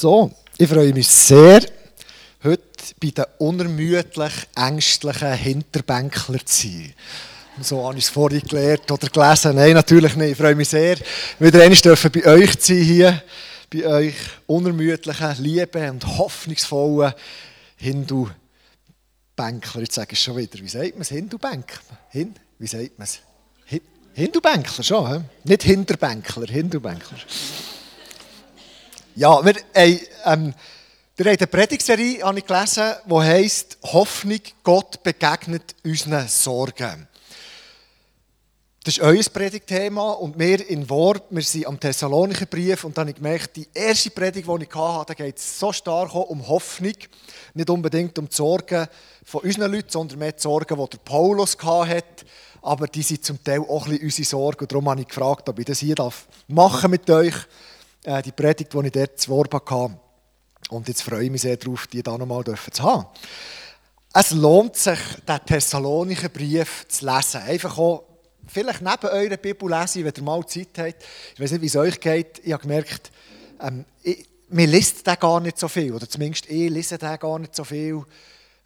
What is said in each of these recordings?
So, ich freue mich sehr, heute bei den unermüdlich ängstlichen Hinterbänkler zu sein. So habe ich es vorhin gelernt oder gelesen. Nein, natürlich nicht. Ich freue mich sehr, wieder einmal bei euch zu sein hier. Bei euch unermüdlichen, lieben und hoffnungsvollen Hindu-Bänkler. Jetzt sage ich schon wieder. Wie sagt man es? Hindu-Bänkler? Hin? Wie sagt man es? Hindu-Bänkler schon, he? nicht Hinterbänkler, Hindu-Bänkler. Ja, wir haben, ähm, ihr habt eine Predigserie habe ich gelesen, die heisst Hoffnung, Gott begegnet unseren Sorgen. Das ist euer Predigtthema und wir in Wort, wir sind am Thessalonicher Brief und dann habe ich gemerkt, die erste Predigt, die ich hatte, da geht es so stark um Hoffnung, nicht unbedingt um die Sorgen von unseren Leuten, sondern mehr die Sorgen, die der Paulus hatte, aber die sind zum Teil auch ein bisschen unsere Sorgen und darum habe ich gefragt, ob ich das hier machen mit euch äh, die Predigt, die ich dort zu Wort hatte. Und jetzt freue ich mich sehr darauf, die da nochmal zu haben. Es lohnt sich, den Thessalonicher Brief zu lesen. Einfach auch, vielleicht neben eurer Bibel lesen, wenn ihr mal Zeit habt. Ich weiß nicht, wie es euch geht. Ich habe gemerkt, ähm, ich, mir liest den gar nicht so viel. Oder zumindest ich lese den gar nicht so viel.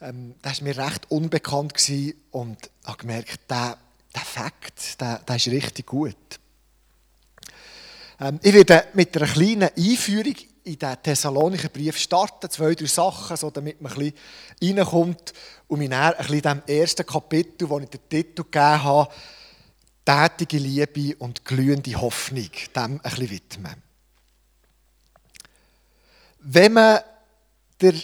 Ähm, das war mir recht unbekannt gewesen und habe gemerkt, der, der Fakt, der, der ist richtig gut. Ähm, ich werde mit einer kleinen Einführung in den Thessalonicher Brief starten, zwei, drei Sachen, so damit man ein bisschen reinkommt und mich dann ein bisschen dem ersten Kapitel, wo ich den Titel gegeben habe, «Tätige Liebe und glühende Hoffnung», dem ein bisschen widmen. Wenn man den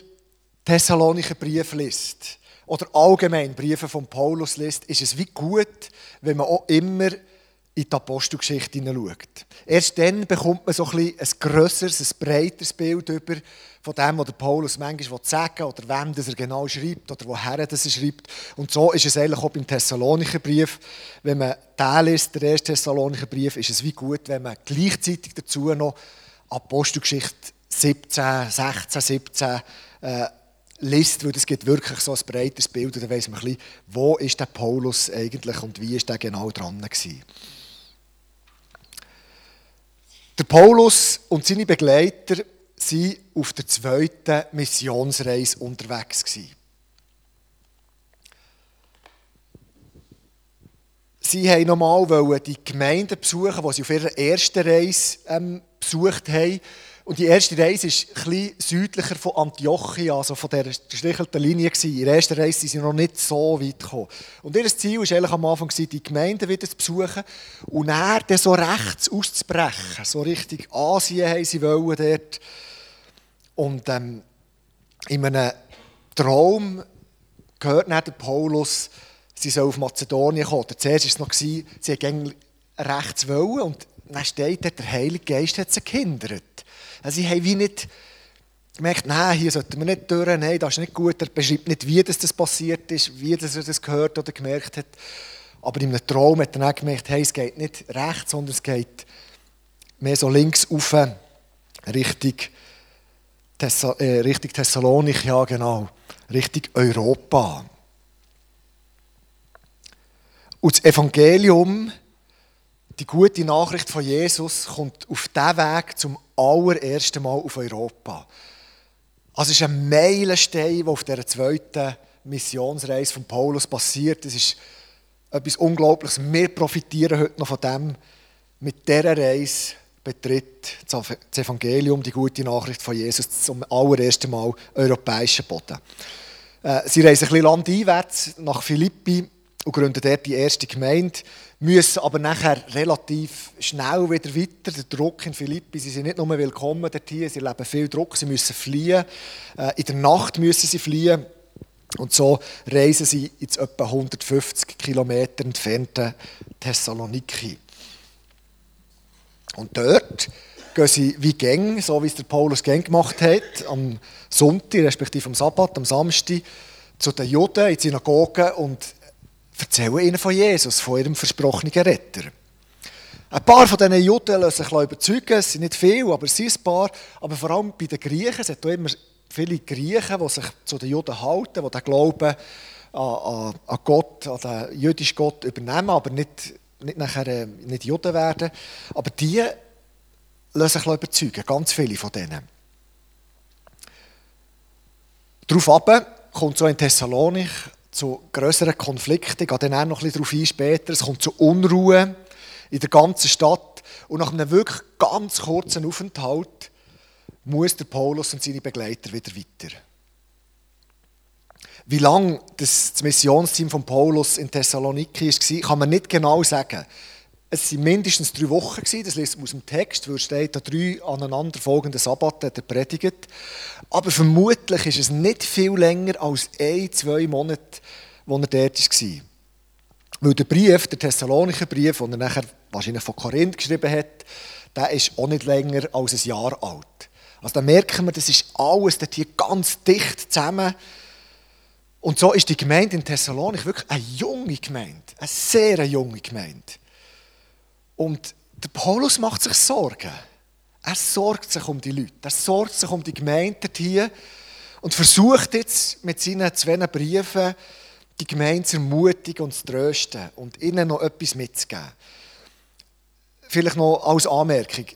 Thessalonicher Brief liest, oder allgemein Briefe von Paulus liest, ist es wie gut, wenn man auch immer in die Apostelgeschichte hineinschaut. Erst dann bekommt man so ein, bisschen ein grösseres, ein breiteres Bild über von dem, was Paulus manchmal sagen will, oder wem das er genau schreibt, oder woher das er schreibt. Und so ist es eigentlich auch beim Thessalonicher Brief. Wenn man den liest, der erste Thessalonicher Brief, ist es wie gut, wenn man gleichzeitig dazu noch Apostelgeschichte 17, 16, 17 äh, liest, weil es gibt wirklich so ein breites Bild und dann weiss man ein bisschen, wo ist der Paulus eigentlich und wie ist der genau dran gewesen. Der Paulus und seine Begleiter waren auf der zweiten Missionsreise unterwegs. Sie wollten nochmal die Gemeinden besuchen, die sie auf ihrer ersten Reise ähm, besucht haben. Und die erste Reise ist etwas südlicher von Antiochia, also von dieser gestrichelten Linie. In der ersten Reise sind sie noch nicht so weit gekommen. Und ihr Ziel war eigentlich am Anfang, die Gemeinden wieder zu besuchen und dann, so rechts auszubrechen. So Richtung Asien haben sie wollen dort. Und ähm, in einem Traum gehört dann der Paulus, sie soll auf Mazedonien kommen. Zuerst war es noch, sie wollten rechts wollen und dann steht dort, der Heilige Geist hat sie gehindert. Sie haben wie nicht gemerkt, nein, hier sollten wir nicht durch, nein, das ist nicht gut. Er beschreibt nicht, wie das, das passiert ist, wie das er das gehört oder gemerkt hat. Aber in einem Traum hat er dann gemerkt, hey, es geht nicht rechts, sondern es geht mehr so links rauf, Richtung, Thessa äh, Richtung Thessalonik, ja genau, Richtung Europa. Und das Evangelium die gute Nachricht von Jesus kommt auf diesen Weg zum allerersten Mal auf Europa. Also es ist ein Meilenstein, der auf dieser zweiten Missionsreise von Paulus passiert. Es ist etwas Unglaubliches. Wir profitieren heute noch von dem. Mit dieser Reise betritt das Evangelium, die gute Nachricht von Jesus, zum allerersten Mal europäischen Boden. Äh, sie reisen ein bisschen landeinwärts nach Philippi und gründen dort die erste Gemeinde müssen aber nachher relativ schnell wieder weiter. Der Druck in Philippi, sie sind nicht nur willkommen dort sie leben viel Druck, sie müssen fliehen. Äh, in der Nacht müssen sie fliehen. Und so reisen sie ins etwa 150 Kilometer entfernte Thessaloniki. Und dort gehen sie wie Gäng, so wie es der Paulus Gäng gemacht hat, am Sonntag, respektive am Sabbat, am Samstag, zu den Juden in die Synagogen und erzählen ihnen von Jesus, von ihrem versprochenen Retter. Ein paar von diesen Juden lassen sich überzeugen, es sind nicht viele, aber es sind ein paar. Aber vor allem bei den Griechen, es hat auch immer viele Griechen, die sich zu den Juden halten, die den Glauben an, Gott, an den jüdischen Gott übernehmen, aber nicht, nicht nachher äh, nicht Juden werden. Aber die lassen sich überzeugen, ganz viele von denen. Darauf kommt so in Thessalonik zu größeren Konflikten. Ich gehe dann auch noch ein bisschen darauf ein später. Es kommt zu Unruhe in der ganzen Stadt. Und nach einem wirklich ganz kurzen Aufenthalt muss der Paulus und seine Begleiter wieder weiter. Wie lange das, das Missionsteam von Paulus in Thessaloniki war, kann man nicht genau sagen. Es waren mindestens drei Wochen, das liest man aus dem Text, wo steht, da drei aneinanderfolgende Sabbaten hat predigt. Aber vermutlich ist es nicht viel länger als ein, zwei Monate, wo er dort war. Weil der Brief, der Thessalonicher Brief, den er nachher wahrscheinlich von Korinth geschrieben hat, der ist auch nicht länger als ein Jahr alt. Also da merken wir, das ist alles dort hier ganz dicht zusammen. Und so ist die Gemeinde in Thessalonik wirklich eine junge Gemeinde, eine sehr junge Gemeinde. Und der Paulus macht sich Sorgen. Er sorgt sich um die Leute, er sorgt sich um die Gemeinde hier und versucht jetzt mit seinen zwei Briefen die Gemeinde zu ermutigen und zu trösten und ihnen noch etwas mitzugeben. Vielleicht noch als Anmerkung.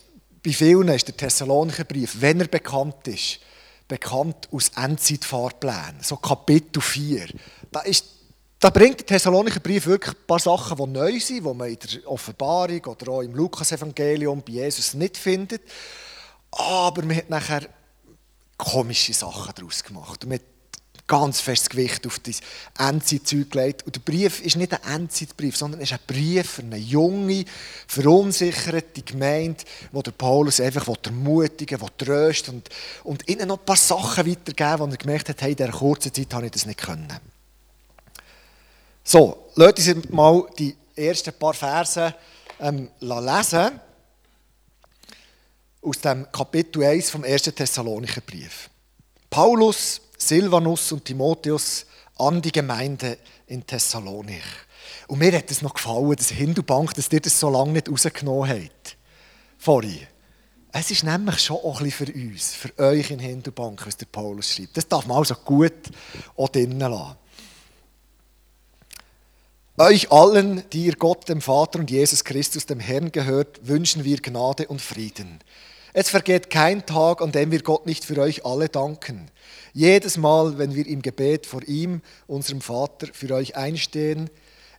Bei vielen ist der Thessalonicher Brief, wenn er bekannt ist, bekannt aus Endzeitfahrplänen, so Kapitel 4. Da, ist, da bringt der Thessalonicher Brief wirklich ein paar Sachen, die neu sind, die man in der Offenbarung oder auch im Lukas-Evangelium bei Jesus nicht findet. Aber man hat nachher komische Sachen daraus gemacht. Man hat ganz festes Gewicht auf das Endzeitzeug gelegt. Und der Brief ist nicht ein Endzeitbrief, sondern ist ein Brief für eine junge, verunsicherte Gemeinde, wo der Paulus einfach ermutigen will, trösten und, und ihnen noch ein paar Sachen weitergeben, wo er gemerkt hat, hey, in dieser kurzen Zeit habe ich das nicht können. So, lasst uns mal die ersten paar Verse ähm, lesen aus dem Kapitel 1 vom 1. Thessalonicher Brief. Paulus, Silvanus und Timotheus an die Gemeinde in Thessalonik. Und mir hat es noch gefallen, dass Hindubank, dass ihr das so lange nicht rausgenommen habt. Vorhin. Es ist nämlich schon auch ein bisschen für uns, für euch in Hindubank, was der Paulus schreibt. Das darf man also gut auch drinnen lassen. Euch allen, die ihr Gott, dem Vater und Jesus Christus, dem Herrn gehört, wünschen wir Gnade und Frieden. Es vergeht kein Tag, an dem wir Gott nicht für euch alle danken. Jedes Mal, wenn wir im Gebet vor ihm, unserem Vater, für euch einstehen,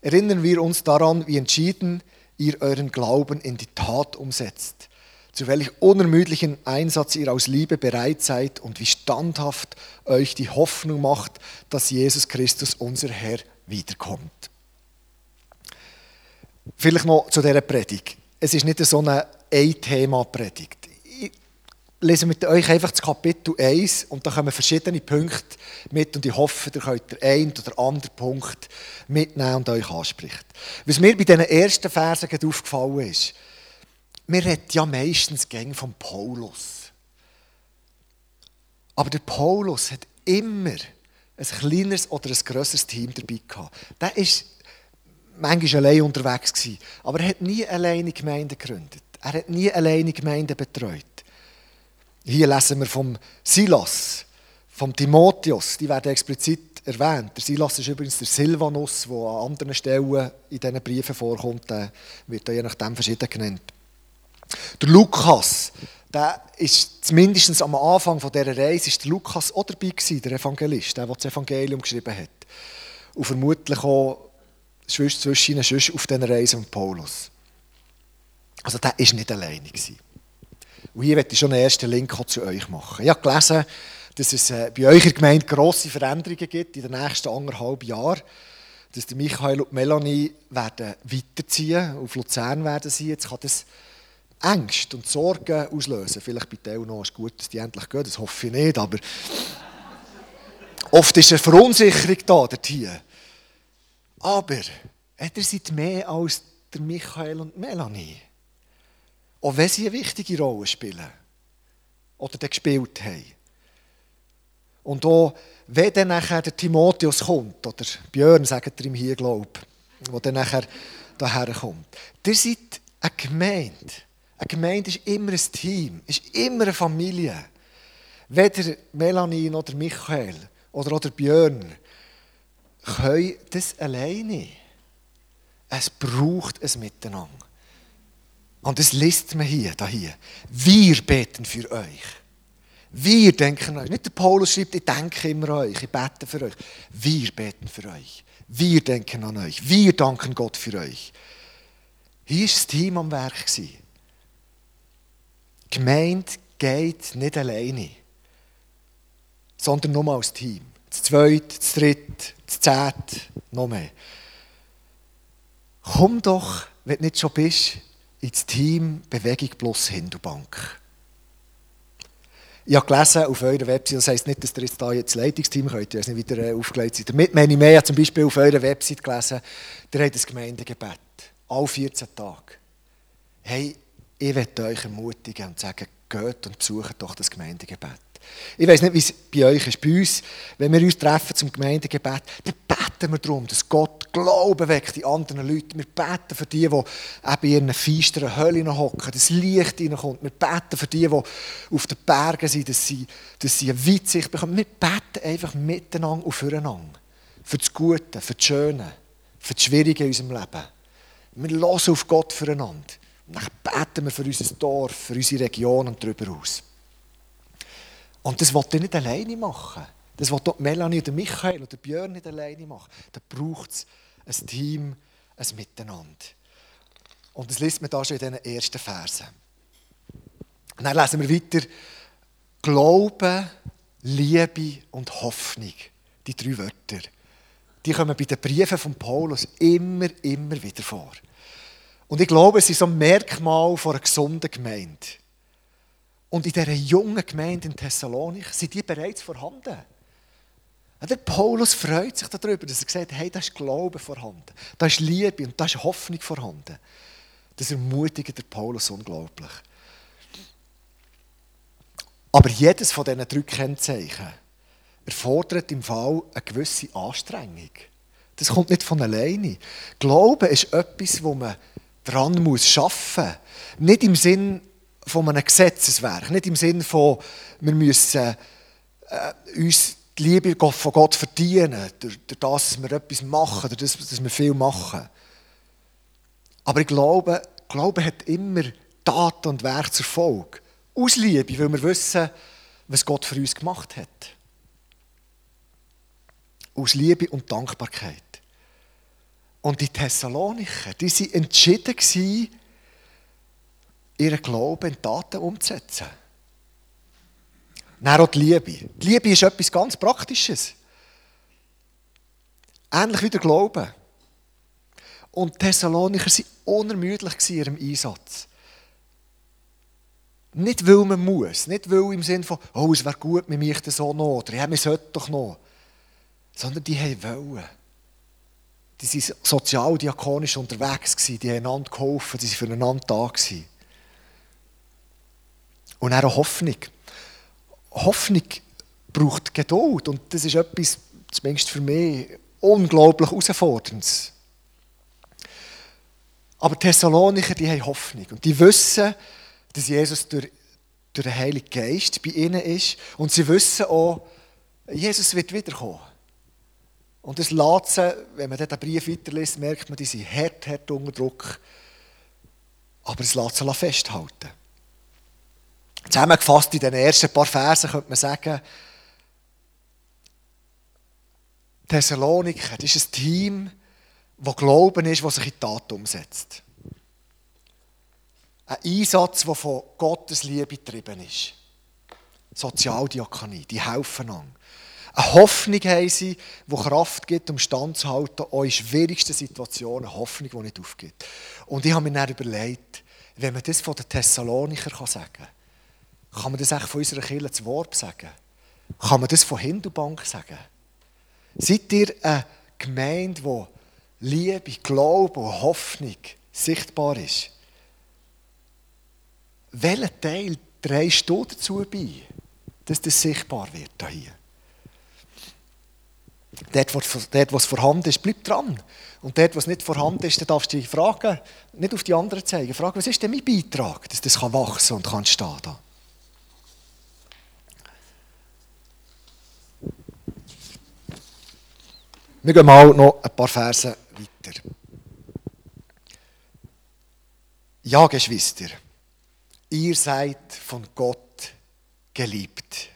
erinnern wir uns daran, wie entschieden ihr euren Glauben in die Tat umsetzt, zu welch unermüdlichen Einsatz ihr aus Liebe bereit seid und wie standhaft euch die Hoffnung macht, dass Jesus Christus, unser Herr, wiederkommt. Vielleicht noch zu dieser Predigt. Es ist nicht so eine Ein-Thema-Predigt lese mit euch einfach das Kapitel 1 und da kommen verschiedene Punkte mit und ich hoffe, ihr könnt den einen oder anderen Punkt mitnehmen und euch anspricht. Was mir bei diesen ersten Versen aufgefallen ist, wir reden ja meistens gegen von Paulus. Aber der Paulus hat immer ein kleineres oder ein grösseres Team dabei gehabt. Der ist manchmal allein unterwegs gewesen, aber er hat nie alleine Gemeinden gegründet. Er hat nie alleine Gemeinden betreut. Hier lesen wir vom Silas, vom Timotheus, die werden explizit erwähnt. Der Silas ist übrigens der Silvanus, der an anderen Stellen in diesen Briefen vorkommt, der wird je nachdem verschieden genannt. Der Lukas, der ist zumindest am Anfang dieser Reise ist der Lukas auch dabei gewesen, der Evangelist, der, der das Evangelium geschrieben hat. Und vermutlich auch zwischen ihnen auf dieser Reise von Paulus. Also der war nicht alleine. Und hier möchte ich schon einen ersten Link zu euch machen. Ich habe gelesen, dass es äh, bei euch in der Gemeinde grosse Veränderungen gibt in den nächsten anderthalb Jahren. Dass die Michael und Melanie werden weiterziehen, auf Luzern werden sie. Jetzt kann das Ängste und Sorgen auslösen. Vielleicht bei Teo noch ist gut, dass die endlich gehen, das hoffe ich nicht, aber oft ist eine Verunsicherung da, dort hier. Aber ihr seid mehr als der Michael und Melanie. Auch wenn sie eine wichtige Rolle spielen. Oder gespielt haben. Und auch, wenn dann nachher der Timotheus kommt, oder Björn, sagt er ihm hier, glaube ich, der dann nachher daher kommt. Ihr seid eine Gemeinde. Eine Gemeinde ist immer ein Team, ist immer eine Familie. Weder Melanie oder Michael oder, oder Björn können das alleine. Es braucht ein Miteinander. Und das liest man hier, da hier. Wir beten für euch. Wir denken an euch. Nicht der Paulus schreibt, ich denke immer an euch, ich bete für euch. Wir beten für euch. Wir denken an euch. Wir danken Gott für euch. Hier war das Team am Werk. Die Gemeinde geht nicht alleine, sondern nur als Team. Das zweite, das dritte, das zehnte, noch mehr. Komm doch, wenn du nicht schon bist, ins Team Bewegung plus Hindubank. Ich habe gelesen auf eurer Website, das heisst nicht, dass ihr jetzt da jetzt Leitungsteam könnt, ihr nicht wieder äh, aufgelegt seid. Damit meine ich mehr, zum Beispiel auf eurer Website gelesen, ihr habt das Gemeindegebet, alle 14 Tage. Hey, ich möchte euch ermutigen und sagen, geht und besucht doch das Gemeindegebet. Ich weiß nicht, wie es bei euch ist. Bei uns, wenn wir uns treffen zum Gemeindegebet, dann beten wir darum, dass Gott Glauben weckt in anderen Leuten. Wir beten für die, die in ihren feisteren Höllen hocken, dass Licht reinkommt. Wir beten für die, die auf den Bergen sind, dass sie, dass sie eine Weitsicht bekommen. Wir beten einfach miteinander und füreinander. Für das Gute, für das Schöne, für das Schwierige in unserem Leben. Wir hören auf Gott füreinander. Und dann beten wir für unser Dorf, für unsere Region und darüber aus. Und das wollte ich nicht alleine machen. Das will Melanie oder Michael oder Björn nicht alleine machen. Da braucht es ein Team, ein Miteinander. Und das liest man da schon in diesen ersten Versen. Und dann lesen wir weiter. Glaube, Liebe und Hoffnung. Die drei Wörter. Die kommen bei den Briefen von Paulus immer, immer wieder vor. Und ich glaube, es ist so ein Merkmal von einer gesunden Gemeinde. Und in dieser jungen Gemeinde in Thessalonik sind die bereits vorhanden. Der Paulus freut sich darüber, dass er sagt, hey, da ist Glaube vorhanden, da ist Liebe und da ist Hoffnung vorhanden. Das ermutigt der Paulus unglaublich. Aber jedes von diesen drei Kennzeichen erfordert im Fall eine gewisse Anstrengung. Das kommt nicht von alleine. Glaube ist etwas, wo man dran muss arbeiten. Nicht im Sinn von einem Gesetzeswerk. Nicht im Sinne von, wir müssen äh, uns die Liebe von Gott verdienen, durch, durch das, dass wir etwas machen, durch das, dass wir viel machen. Aber ich glaube, Glaube hat immer Taten und Werk zur Folge. Aus Liebe, weil wir wissen, was Gott für uns gemacht hat. Aus Liebe und Dankbarkeit. Und die Thessalonicher, die waren entschieden, ihren Glauben in Taten umzusetzen. Dann auch die Liebe. Die Liebe ist etwas ganz Praktisches. Ähnlich wie der Glaube. Und die Thessalonicher waren unermüdlich in ihrem Einsatz. Nicht, weil man muss, nicht weil im Sinne von, oh, es wäre gut, wir möchten so noch, oder ja, wir sollten doch noch. Sondern die haben wollen. Die waren sozialdiakonisch unterwegs, die haben einander geholfen, die waren füreinander da. Gewesen. Und auch Hoffnung. Hoffnung braucht Geduld. Und das ist etwas, zumindest für mich, unglaublich herausforderndes. Aber die Thessalonicher, die haben Hoffnung. Und die wissen, dass Jesus durch, durch den Heiligen Geist bei ihnen ist. Und sie wissen auch, Jesus wird wiederkommen. Und das lässt wenn man diesen Brief weiterliest, merkt man, die sind hart, hart unter Druck. Aber es lässt sie festhalten. Zusammengefasst in den ersten paar Versen könnte man sagen, Thessaloniker, das ist ein Team, das Glauben ist, das sich in Tat umsetzt. Ein Einsatz, der von Gottes Liebe getrieben ist. Sozialdiakonie, die helfen an. Eine Hoffnung haben sie, die Kraft gibt, um standzuhalten, auch in schwierigsten Situationen. Eine Hoffnung, die nicht aufgibt. Und ich habe mir dann überlegt, wenn man das von den Thessaloniker sagen kann, kann man das auch von unserer Kirche zu Wort sagen? Kann man das von Hindubank sagen? Seid ihr eine Gemeinde, wo Liebe, Glaube und Hoffnung sichtbar ist? Welchen Teil drehst du dazu bei, dass das sichtbar wird hier? Dort, wo, es vorhanden ist, bleib dran. Und dort, wo es nicht vorhanden ist, darfst du dich fragen, nicht auf die anderen zeigen, fragen, was ist denn mein Beitrag, dass das wachsen und kann stehen kann. Wir gehen mal noch ein paar Verse weiter. Ja, Geschwister, ihr seid von Gott geliebt.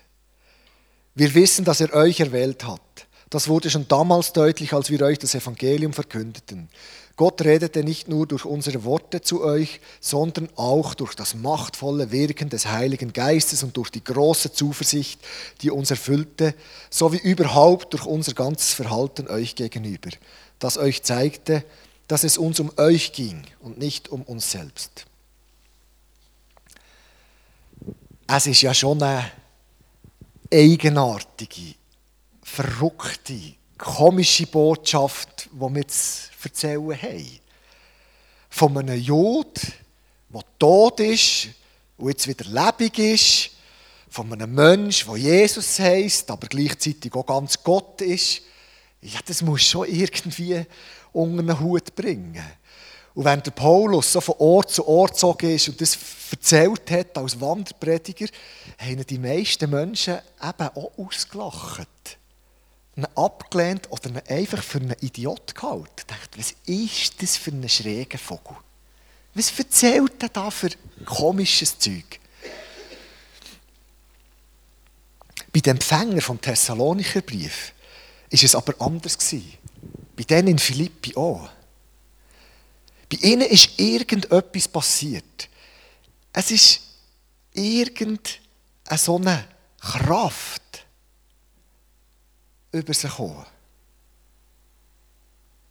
Wir wissen, dass er euch erwählt hat. Das wurde schon damals deutlich, als wir euch das Evangelium verkündeten. Gott redete nicht nur durch unsere Worte zu euch, sondern auch durch das machtvolle Wirken des Heiligen Geistes und durch die große Zuversicht, die uns erfüllte, sowie überhaupt durch unser ganzes Verhalten euch gegenüber, das euch zeigte, dass es uns um euch ging und nicht um uns selbst. Es ist ja schon eine eigenartige, verrückte, komische Botschaft, die wir zu erzählen haben. Von einem Jod, der tot ist und jetzt wieder lebendig ist. Von einem Menschen, der Jesus heisst, aber gleichzeitig auch ganz Gott ist. Ja, das muss schon irgendwie unter einen Hut bringen. Und wenn der Paulus so von Ort zu Ort gezogen ist und das erzählt hat als Wanderprediger, haben die meisten Menschen eben auch ausgelacht. Ihn abgelehnt oder ihn einfach für einen Idiot gehalten. Ich dachte, was ist das für ein schräger Vogel? Was erzählt er da für komisches Zeug? Bei dem Empfänger vom Thessalonicher Brief ist es aber anders Bei denen in Philippi auch. Bei ihnen ist irgendetwas passiert. Es ist irgendeine so eine Kraft über sie gekommen,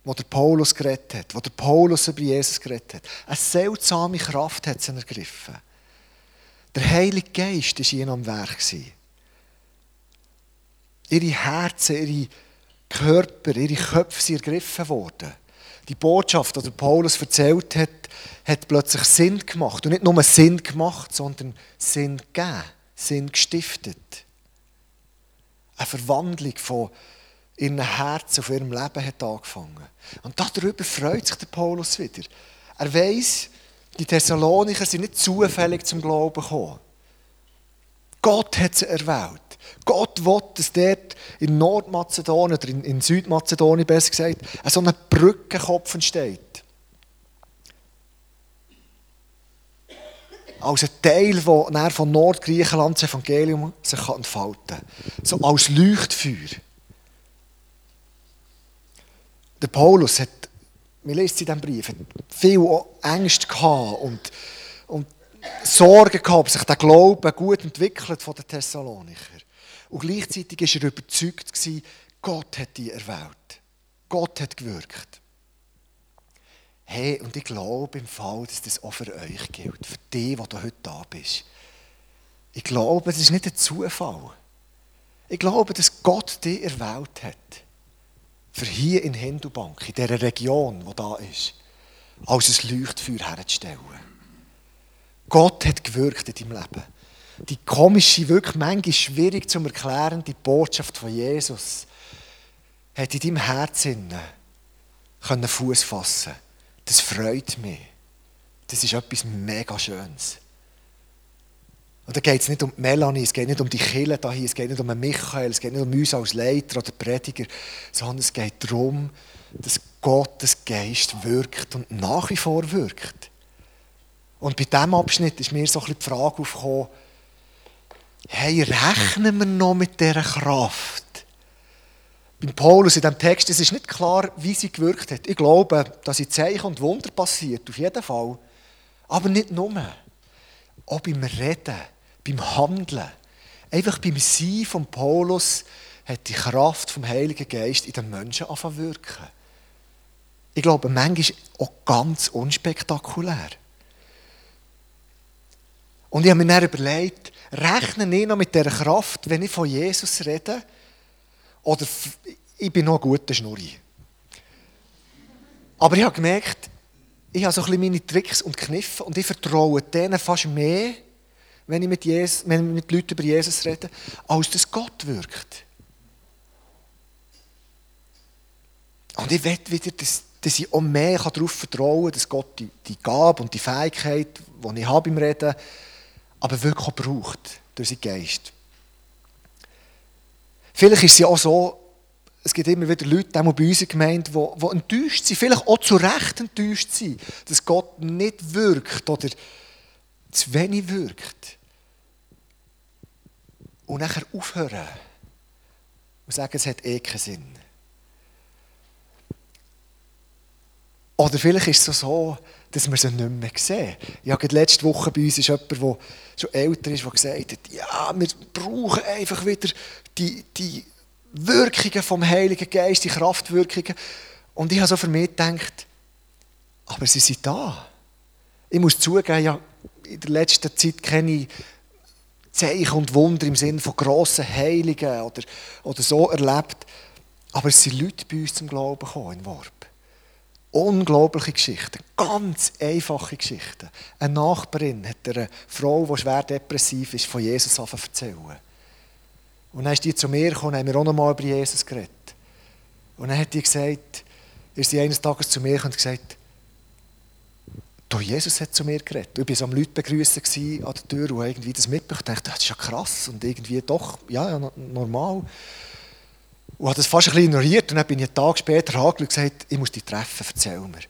wo der Paulus geredet hat, wo der Paulus über Jesus geredet hat. Eine seltsame Kraft hat sie ergriffen. Der Heilige Geist war ihnen am Werk. Ihre Herzen, ihre Körper, ihre Köpfe sind ergriffen worden die Botschaft, die Paulus erzählt hat, hat plötzlich Sinn gemacht. Und nicht nur Sinn gemacht, sondern Sinn gegeben, Sinn gestiftet. Eine Verwandlung von ihrem Herzen, von ihrem Leben hat angefangen. Und darüber freut sich der Paulus wieder. Er weiß, die Thessalonicher sind nicht zufällig zum Glauben gekommen. Gott hat sie erwählt. Gott will, dass dort in Nordmazedonien oder in, in Südmazedonien besser gesagt, so ein Brückenkopf entsteht. Als ein Teil, der von Nordgriechenland das Evangelium sich entfalten kann. So als Leuchtfeuer. Der Paulus hat, wir lesen es in diesem Brief, viel gehabt und, und Sorgen gehabt, ob sich der Glaube gut entwickelt von den Thessalonicher. Und gleichzeitig war er überzeugt, Gott hat die erwählt. Gott hat gewirkt. Hey, und ich glaube im Fall, dass das auch für euch gilt, für die, die du heute da bist. Ich glaube, es ist nicht ein Zufall. Ich glaube, dass Gott dich erwählt hat. Für hier in Hindubank, in dieser Region, die da ist, als ein Leuchtfeuer herzustellen. Gott hat gewirkt in deinem Leben die komische, wirklich manchmal schwierig zu erklären, die Botschaft von Jesus, hat in deinem Herzen können Fuß fassen. Das freut mich. Das ist etwas mega Schönes. Und da geht es nicht um Melanie, es geht nicht um die Kille hier, es geht nicht um Michael, es geht nicht um uns als Leiter oder Prediger, sondern es geht darum, dass Gottes Geist wirkt und nach wie vor wirkt. Und bei diesem Abschnitt ist mir so ein bisschen die Frage aufgekommen, hey, rechnen wir noch mit dieser Kraft? Beim Paulus in diesem Text es ist nicht klar, wie sie gewirkt hat. Ich glaube, dass sie Zeichen und Wunder passiert, auf jeden Fall. Aber nicht nur. Auch beim Reden, beim Handeln. Einfach beim Sein von Paulus hat die Kraft vom Heiligen Geist in den Menschen angefangen wirken. Ich glaube, manchmal auch ganz unspektakulär. Und ich habe mir dann überlegt, rechne ich noch mit dieser Kraft, wenn ich von Jesus rede? Oder ich bin noch ein guter Schnurri. Aber ich habe gemerkt, ich habe so ein bisschen meine Tricks und Kniffe und ich vertraue denen fast mehr, wenn ich mit, Jesus, wenn ich mit Leuten über Jesus rede, als dass Gott wirkt. Und ich will wieder, dass, dass ich auch mehr darauf vertrauen kann, dass Gott die, die Gabe und die Fähigkeit, die ich habe im Reden, aber wirklich auch braucht durch seinen Geist. Vielleicht ist es ja auch so, es gibt immer wieder Leute, auch bei uns Gemeinde, die, die enttäuscht sind, vielleicht auch zu Recht enttäuscht sind, dass Gott nicht wirkt oder zu wenig wirkt. und nachher aufhören und sagen, es hat eh keinen Sinn. Oder vielleicht ist es so, dass wir sie nicht mehr sehen. Ich habe letzte Woche bei uns ist jemand, der schon älter ist, der gesagt hat, ja, wir brauchen einfach wieder die, die Wirkungen vom Heiligen Geist, die Kraftwirkungen. Und ich habe so für mich gedacht, aber sie sind da. Ich muss zugeben, ja, in der letzten Zeit kenne ich Zeichen und Wunder im Sinne von grossen Heiligen oder, oder so erlebt. Aber es sind Leute bei uns zum Glauben gekommen in Worp. Unglaubliche Geschichten, ganz einfache Geschichten. Eine Nachbarin hat einer Frau, die schwer depressiv ist, von Jesus erzählen. Und dann ist die zu mir gekommen, haben wir auch noch mal über Jesus geredet. Und dann hat die gesagt, ist sie eines Tages zu mir und gesagt, Du, Jesus hat zu mir geredet. Ich war so am Leute begrüßen an der Tür und irgendwie das mitbekommen. Ich dachte, das ist ja krass und irgendwie doch, ja, ja normal. Und habe das fast ein bisschen ignoriert und dann bin ich einen Tag später angeschaut und gesagt, ich muss die treffen, erzähl mir.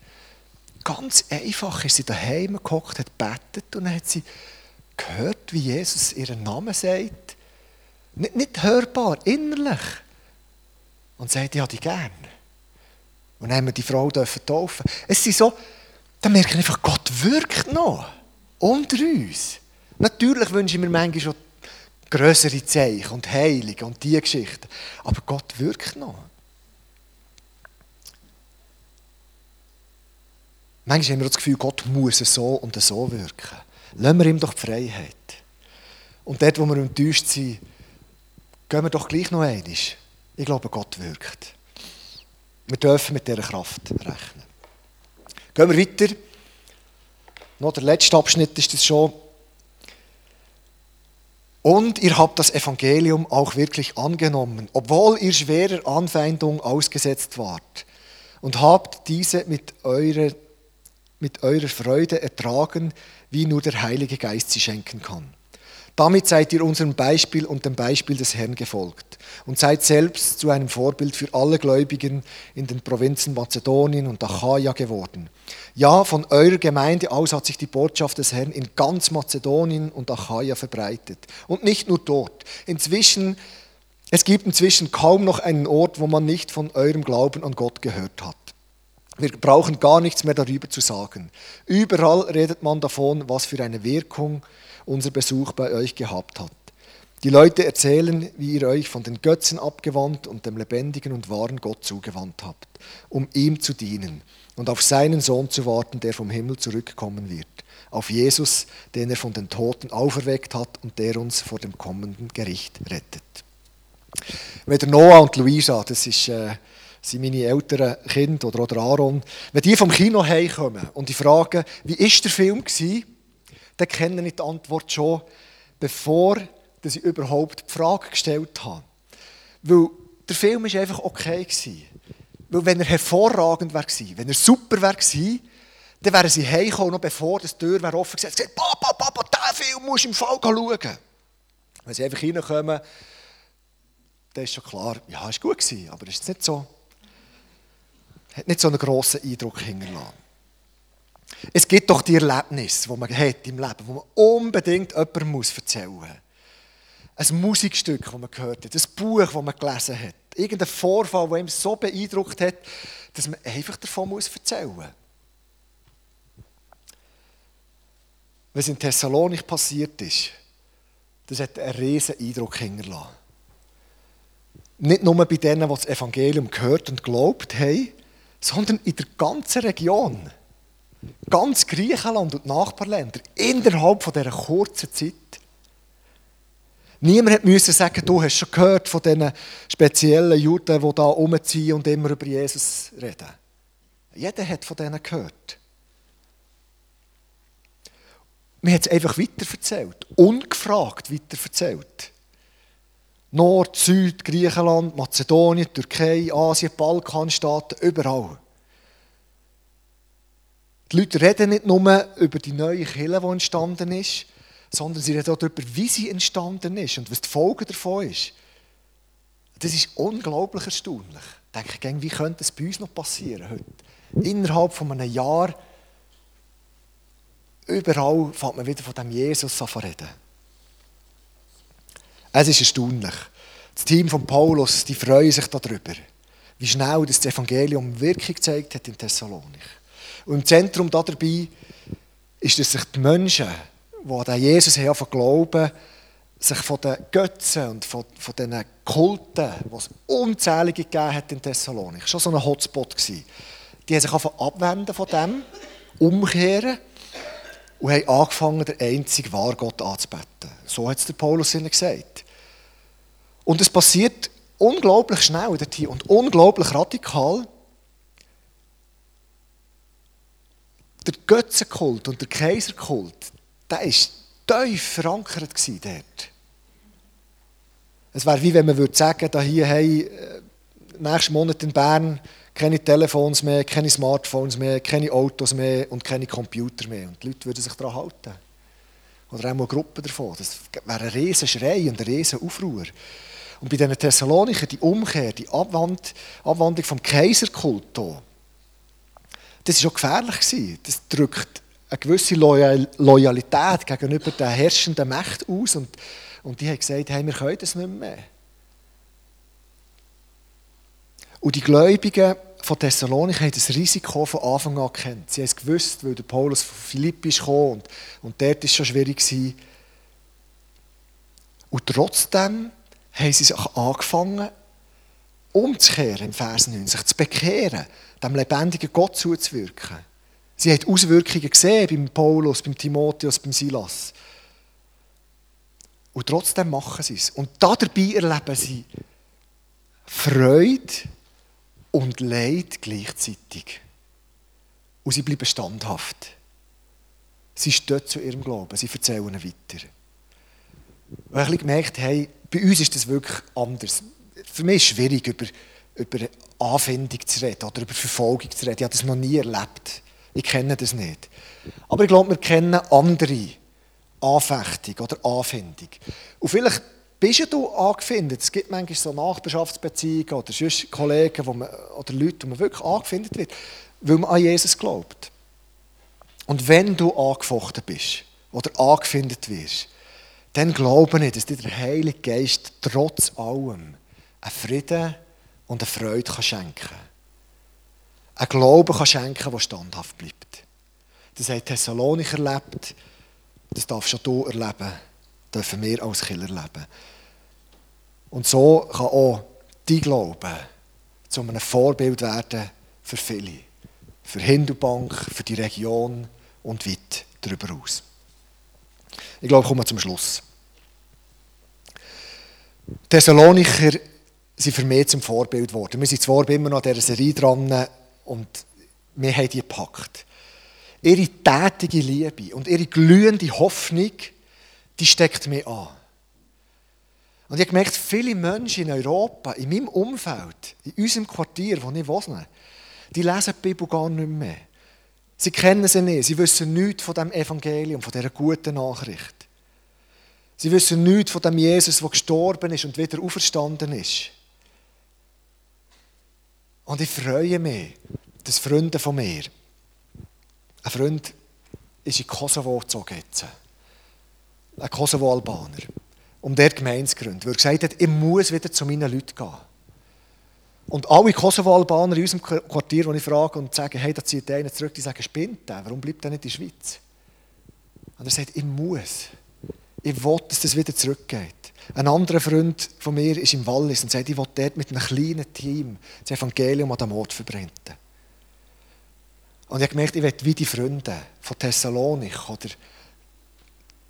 Ganz einfach ist sie daheim gehockt, hat betet und dann hat sie gehört, wie Jesus ihren Namen sagt. Nicht, nicht hörbar, innerlich. Und sagt, ich habe dich gern. Und dann haben wir die Frau taufen. Es sind so, dann merke ich einfach, Gott wirkt noch unter uns. Natürlich wünsche ich mir manchmal schon größere Zeichen und Heilige und diese Geschichten. Aber Gott wirkt noch. Manchmal haben wir das Gefühl, Gott muss so und so wirken. Lassen wir ihm doch die Freiheit. Und dort, wo wir enttäuscht sind, gehen wir doch gleich noch einmal. Ich glaube, Gott wirkt. Wir dürfen mit dieser Kraft rechnen. Gehen wir weiter. Noch der letzte Abschnitt ist das schon. Und ihr habt das Evangelium auch wirklich angenommen, obwohl ihr schwerer Anfeindung ausgesetzt wart. Und habt diese mit eurer, mit eurer Freude ertragen, wie nur der Heilige Geist sie schenken kann. Damit seid ihr unserem Beispiel und dem Beispiel des Herrn gefolgt und seid selbst zu einem Vorbild für alle Gläubigen in den Provinzen Mazedonien und Achaia geworden. Ja, von eurer Gemeinde aus hat sich die Botschaft des Herrn in ganz Mazedonien und Achaia verbreitet. Und nicht nur dort. Inzwischen, es gibt inzwischen kaum noch einen Ort, wo man nicht von eurem Glauben an Gott gehört hat. Wir brauchen gar nichts mehr darüber zu sagen. Überall redet man davon, was für eine Wirkung unser Besuch bei euch gehabt hat. Die Leute erzählen, wie ihr euch von den Götzen abgewandt und dem lebendigen und wahren Gott zugewandt habt, um ihm zu dienen und auf seinen Sohn zu warten, der vom Himmel zurückkommen wird, auf Jesus, den er von den Toten auferweckt hat und der uns vor dem kommenden Gericht rettet. Weder Noah und Luisa, das ist, äh, sind meine älteren Kinder oder, oder Aaron, wenn die vom Kino heimkommen und die fragen, wie war der Film gewesen, dann kenne ich die Antwort schon, bevor ich überhaupt die Frage gestellt habe. Weil der Film war einfach okay. Gewesen. Weil wenn er hervorragend wäre wenn er super wäre dann wären sie heimgekommen, noch bevor die Tür wäre offen war, gesagt, Papa, Papa, diesen Film musst du im Fall schauen. Wenn sie einfach reinkommen, dann ist schon klar, ja, es war gut, gewesen, aber es ist nicht so, hat nicht so einen grossen Eindruck hinterlassen. Es gibt doch die Erlebnisse, die man hat im Leben, die man unbedingt jemandem muss erzählen muss. Ein Musikstück, das man gehört hat, ein Buch, das man gelesen hat, irgendein Vorfall, der ihm so beeindruckt hat, dass man einfach davon muss erzählen muss. Was in Thessalonik passiert ist, das hat einen riesen Eindruck hinterlassen. Nicht nur bei denen, die das Evangelium gehört und glaubt haben, sondern in der ganzen Region ganz Griechenland und Nachbarländer innerhalb von dieser kurzen Zeit. Niemand musste sagen, du hast schon gehört von diesen speziellen Juden, die da rumziehen und immer über Jesus reden. Jeder hat von denen gehört. Man hat es einfach weiterverzählt, ungefragt weiterverzählt. Nord, Süd, Griechenland, Mazedonien, Türkei, Asien, Balkanstaaten, überall. Die Leute reden nicht nur über die neue Kirche, die entstanden ist, sondern sie reden auch darüber, wie sie entstanden ist und was die Folge davon ist. Das ist unglaublich erstaunlich. Ich denke, wie könnte es bei uns noch passieren heute? Innerhalb von einem Jahr, überall fängt man wieder von dem Jesus an zu reden. Es ist erstaunlich. Das Team von Paulus, die freuen sich darüber, wie schnell das Evangelium Wirkung gezeigt hat in Thessalonik. Und im Zentrum dabei ist, dass sich die Menschen, die an Jesus haben, glauben, sich von den Götzen und von, von den Kulten, die es unzählige gegeben hat in Thessalonik, schon so ein Hotspot gewesen. Die haben sich abwenden von dem, umkehren und haben angefangen, den einzigen wahren Gott anzubeten. So hat es der Paulus ihnen gesagt. Und es passiert unglaublich schnell und unglaublich radikal. Der Götzenkult und der Kaiserkult, der ist tief verankert dort. Es wäre wie wenn man würde sagen, da hier, hey, äh, nächsten Monat in Bern keine Telefons mehr, keine Smartphones mehr, keine Autos mehr und keine Computer mehr. Und die Leute würden sich daran halten. Oder auch mal Gruppen davon. Das wäre ein riesen Schrei und ein riesen Aufruhr. Und bei diesen Thessaloniker, die Umkehr, die Abwand, Abwandlung vom Kaiserkult, das war auch gefährlich. Das drückt eine gewisse Loyalität gegenüber der herrschenden Macht aus. Und, und die haben gesagt, hey, wir können das nicht mehr. Und die Gläubigen von Thessalonik haben das Risiko von Anfang an gekannt. Sie haben es gewusst, weil der Paulus von Philippi ist und, und dort war es schon schwierig. Gewesen. Und trotzdem haben sie sich angefangen, umzukehren im Vers 9, sich zu bekehren, dem lebendigen Gott zuzuwirken. Sie haben Auswirkungen gesehen beim Paulus, beim Timotheus, beim Silas. Und trotzdem machen sie es. Und dabei erleben sie Freude und Leid gleichzeitig. Und sie bleiben standhaft. Sie stehen zu ihrem Glauben, sie erzählen weiter. Und ich gemerkt, hey, bei uns ist das wirklich anders. Für mich ist es schwierig, über, über Anfindung zu reden oder über Verfolgung zu reden. Ich habe das noch nie erlebt. Ich kenne das nicht. Aber ich glaube, wir kennen andere Anfechtung oder Anfindung. Und vielleicht bist du angefindet. Es gibt manchmal so Nachbarschaftsbeziehungen oder sonst Kollegen wo man, oder Leute, wo man wirklich angefindet wird, weil man an Jesus glaubt. Und wenn du angefochten bist oder angefindet wirst, dann glaube ich, dass dir der Heilige Geist trotz allem einen Frieden und eine Freude kann schenken. Einen Glauben kann schenken, der standhaft bleibt. Das hat Thessalonik erlebt, das darfst du hier erleben, dürfen wir als Killer erleben. Und so kann auch dein Glaube zu einem Vorbild werden für viele. Für Hindubank, für die Region und weit darüber aus. Ich glaube, ich komme zum Schluss. Thessalonicher sind für mich zum Vorbild geworden. Wir sind zwar immer noch an dieser Serie dran und wir haben die gepackt. Ihre tätige Liebe und ihre glühende Hoffnung, die steckt mir an. Und ich habe gemerkt, viele Menschen in Europa, in meinem Umfeld, in unserem Quartier, wo ich wohne, die lesen die Bibel gar nicht mehr. Sie kennen sie nicht, sie wissen nichts von dem Evangelium, von dieser guten Nachricht. Sie wissen nichts von dem Jesus, der gestorben ist und wieder auferstanden ist. Und ich freue mich, dass Freunde von mir, ein Freund ist in Kosovo gezogen ein Kosovo-Albaner, um dort Gemeinde zu gründen, weil er gesagt hat, ich muss wieder zu meinen Leuten gehen. Und alle Kosovo-Albaner in unserem Quartier, die ich frage und sage, hey, da zieht einer zurück, die sagen, spinnt der, warum bleibt er nicht in der Schweiz? Und er sagt, ich muss ich will, dass das wieder zurückgeht. Ein anderer Freund von mir ist im Wallis und sagt, ich will dort mit einem kleinen Team das Evangelium an dem Ort verbrennen. Und ich habe gemerkt, ich will wie die Freunde von Thessalonik oder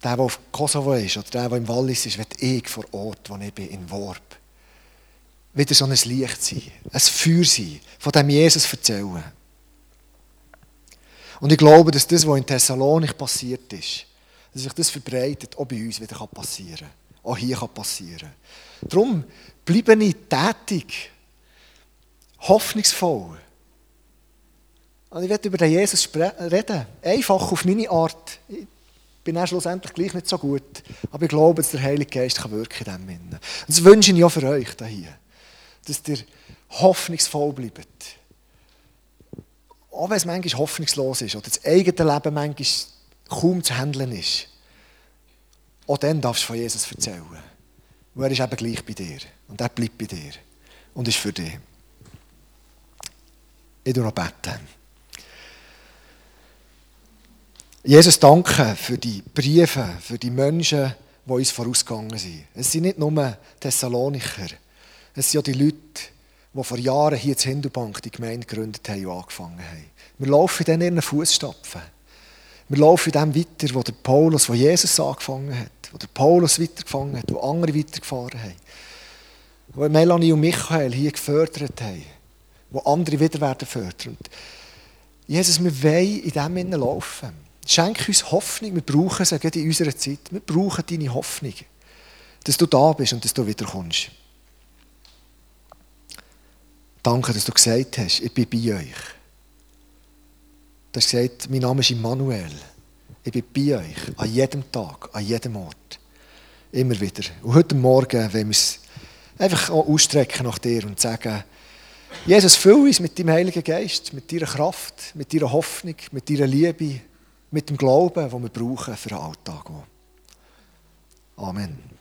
der, der auf Kosovo ist oder der, der im Wallis ist, will ich vor Ort, wo ich bin, in Worp, wieder so ein Licht sein, ein Feuer sein, von dem Jesus erzählen. Und ich glaube, dass das, was in Thessalonik passiert ist, dass sich das verbreitet, auch bei uns wieder passieren kann. Auch hier kann passieren. Darum bleibe ich tätig, hoffnungsvoll. Und ich werde über den Jesus reden, einfach auf meine Art. Ich bin auch schlussendlich gleich nicht so gut, aber ich glaube, dass der Heilige Geist kann wirken in diesem das wünsche ich auch für euch hier, dass ihr hoffnungsvoll bleibt. Auch wenn es manchmal hoffnungslos ist oder das eigene Leben manchmal kaum zu handeln ist, auch dann darfst du von Jesus erzählen. Und er ist eben gleich bei dir. Und er bleibt bei dir. Und ist für dich. Ich tue noch beten. Jesus, danke für die Briefe, für die Menschen, die uns vorausgegangen sind. Es sind nicht nur Thessalonicher. Es sind auch die Leute, die vor Jahren hier in Hindubank die Gemeinde gegründet haben und angefangen haben. Wir laufen in ihren Fußstapfen. Wir laufen in dem weiter, wo der Paulus, wo Jesus angefangen hat, wo der Paulus weitergefangen hat, wo andere weitergefahren haben. Wo Melanie und Michael hier gefördert haben, wo andere wieder werden fördern. Jesus, wir wollen in dem Innen laufen. Schenk uns Hoffnung, wir brauchen es in unserer Zeit. Wir brauchen deine Hoffnung, dass du da bist und dass du wiederkommst. Danke, dass du gesagt hast, ich bin bei euch. Du hast gesagt, mein Name ist Immanuel. Ich bin bei euch, an jedem Tag, an jedem Ort. Immer wieder. Und heute Morgen wollen wir es einfach auch ausstrecken nach dir und sagen, Jesus, füll uns mit deinem Heiligen Geist, mit deiner Kraft, mit deiner Hoffnung, mit deiner Liebe, mit dem Glauben, den wir brauchen für den Alltag. Amen.